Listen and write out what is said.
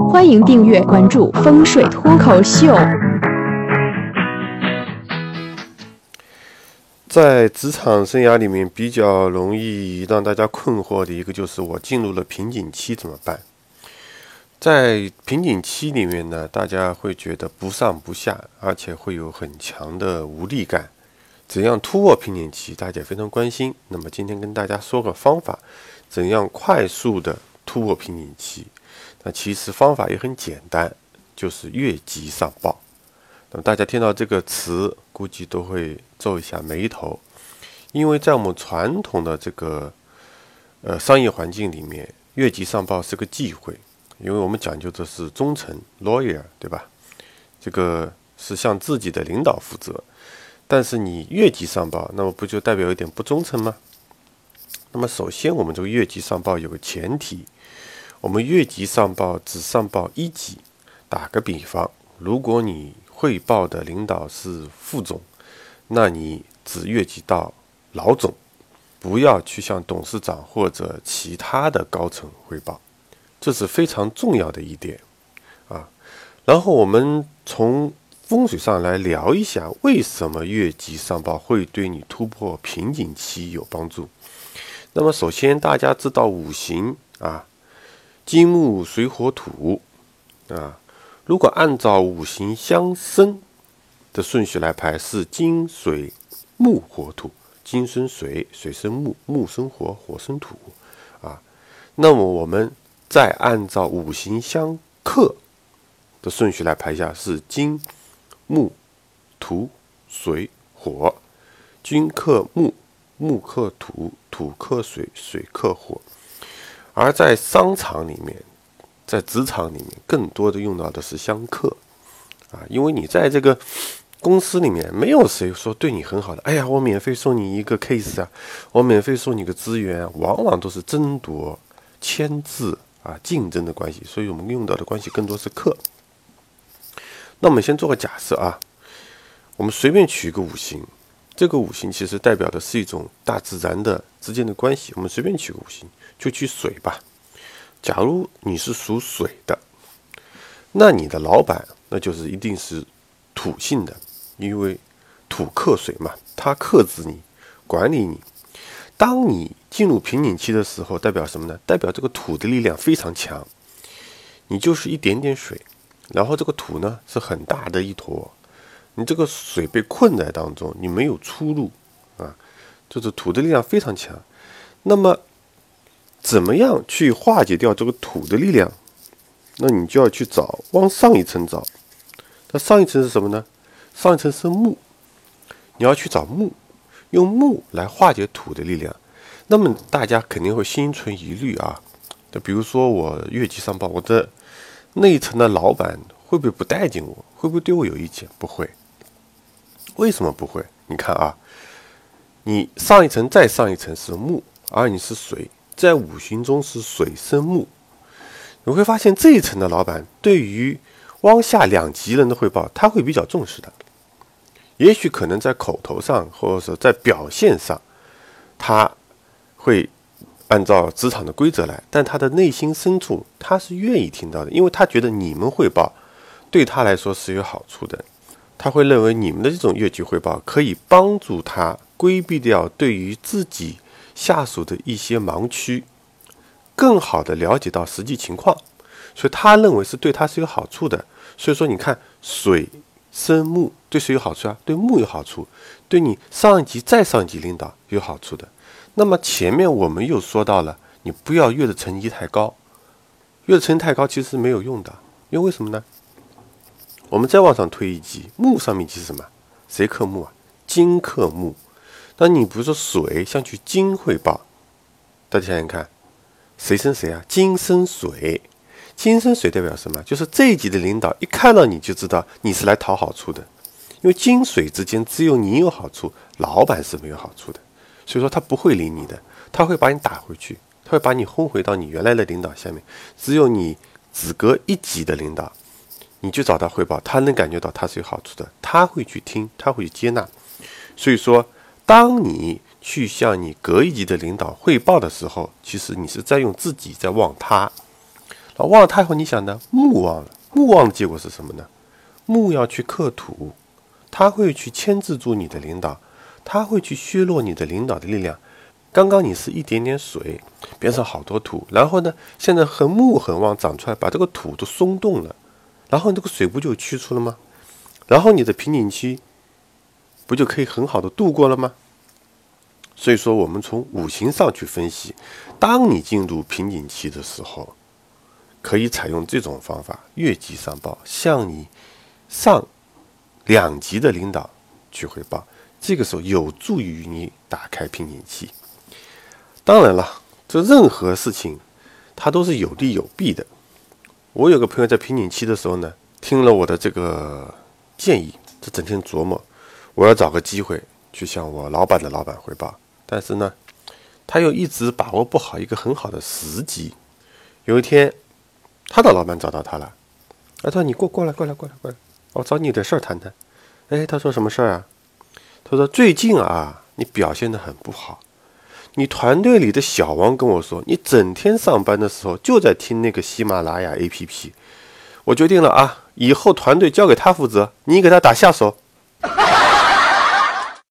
欢迎订阅关注风水脱口秀。在职场生涯里面，比较容易让大家困惑的一个就是我进入了瓶颈期怎么办？在瓶颈期里面呢，大家会觉得不上不下，而且会有很强的无力感。怎样突破瓶颈期？大家非常关心。那么今天跟大家说个方法，怎样快速的突破瓶颈期？那其实方法也很简单，就是越级上报。那么大家听到这个词，估计都会皱一下眉头，因为在我们传统的这个呃商业环境里面，越级上报是个忌讳，因为我们讲究的是忠诚 （lawyer），对吧？这个是向自己的领导负责。但是你越级上报，那么不就代表有点不忠诚吗？那么首先，我们这个越级上报有个前提，我们越级上报只上报一级。打个比方，如果你汇报的领导是副总，那你只越级到老总，不要去向董事长或者其他的高层汇报，这是非常重要的一点啊。然后我们从风水上来聊一下，为什么越级上报会对你突破瓶颈期有帮助？那么首先大家知道五行啊，金木水火土啊，如果按照五行相生的顺序来排，是金水木火土，金生水，水生木，木生火，火生土啊。那么我们再按照五行相克的顺序来排一下，是金。木、土、水、火，金克木，木克土，土克水，水克火。而在商场里面，在职场里面，更多的用到的是相克啊，因为你在这个公司里面，没有谁说对你很好的。哎呀，我免费送你一个 case 啊，我免费送你个资源，往往都是争夺、签字啊，竞争的关系。所以我们用到的关系更多是克。那我们先做个假设啊，我们随便取一个五行，这个五行其实代表的是一种大自然的之间的关系。我们随便取个五行，就取水吧。假如你是属水的，那你的老板那就是一定是土性的，因为土克水嘛，他克制你，管理你。当你进入瓶颈期的时候，代表什么呢？代表这个土的力量非常强，你就是一点点水。然后这个土呢是很大的一坨，你这个水被困在当中，你没有出路啊，就是土的力量非常强。那么，怎么样去化解掉这个土的力量？那你就要去找往上一层找。那上一层是什么呢？上一层是木，你要去找木，用木来化解土的力量。那么大家肯定会心存疑虑啊。就比如说我越级上报，我的。那一层的老板会不会不待见我？会不会对我有意见？不会。为什么不会？你看啊，你上一层再上一层是木，而你是水，在五行中是水生木。你会发现这一层的老板对于往下两级人的汇报，他会比较重视的。也许可能在口头上，或者说在表现上，他会。按照职场的规则来，但他的内心深处他是愿意听到的，因为他觉得你们汇报对他来说是有好处的，他会认为你们的这种越级汇报可以帮助他规避掉对于自己下属的一些盲区，更好的了解到实际情况，所以他认为是对他是有好处的。所以说，你看水生木对谁有好处啊？对木有好处，对你上一级再上一级领导有好处的。那么前面我们又说到了，你不要越的层级太高，越的层级太高其实是没有用的，因为为什么呢？我们再往上推一级，木上面级是什么？谁克木啊？金克木。那你比如说水，像去金汇报，大家想想看，谁生谁啊？金生水，金生水代表什么？就是这一级的领导一看到你就知道你是来讨好处的，因为金水之间只有你有好处，老板是没有好处的。所以说他不会理你的，他会把你打回去，他会把你轰回到你原来的领导下面。只有你只隔一级的领导，你去找他汇报，他能感觉到他是有好处的，他会去听，他会去接纳。所以说，当你去向你隔一级的领导汇报的时候，其实你是在用自己在望他。然后忘了他以后，你想呢？木望了，木望的结果是什么呢？木要去克土，他会去牵制住你的领导，他会去削弱你的领导的力量。刚刚你是一点点水，边上好多土，然后呢，现在很木很旺长出来，把这个土都松动了，然后这个水不就去除了吗？然后你的瓶颈期不就可以很好的度过了吗？所以说，我们从五行上去分析，当你进入瓶颈期的时候，可以采用这种方法：越级上报，向你上两级的领导去汇报。这个时候有助于你打开瓶颈期。当然了，这任何事情它都是有利有弊的。我有个朋友在瓶颈期的时候呢，听了我的这个建议，这整天琢磨，我要找个机会去向我老板的老板汇报。但是呢，他又一直把握不好一个很好的时机。有一天，他的老板找到他了，他说：“你过过来，过来，过来，过来，我找你有点事儿谈谈。”哎，他说什么事儿啊？他说：“最近啊，你表现的很不好。你团队里的小王跟我说，你整天上班的时候就在听那个喜马拉雅 APP。我决定了啊，以后团队交给他负责，你给他打下手。”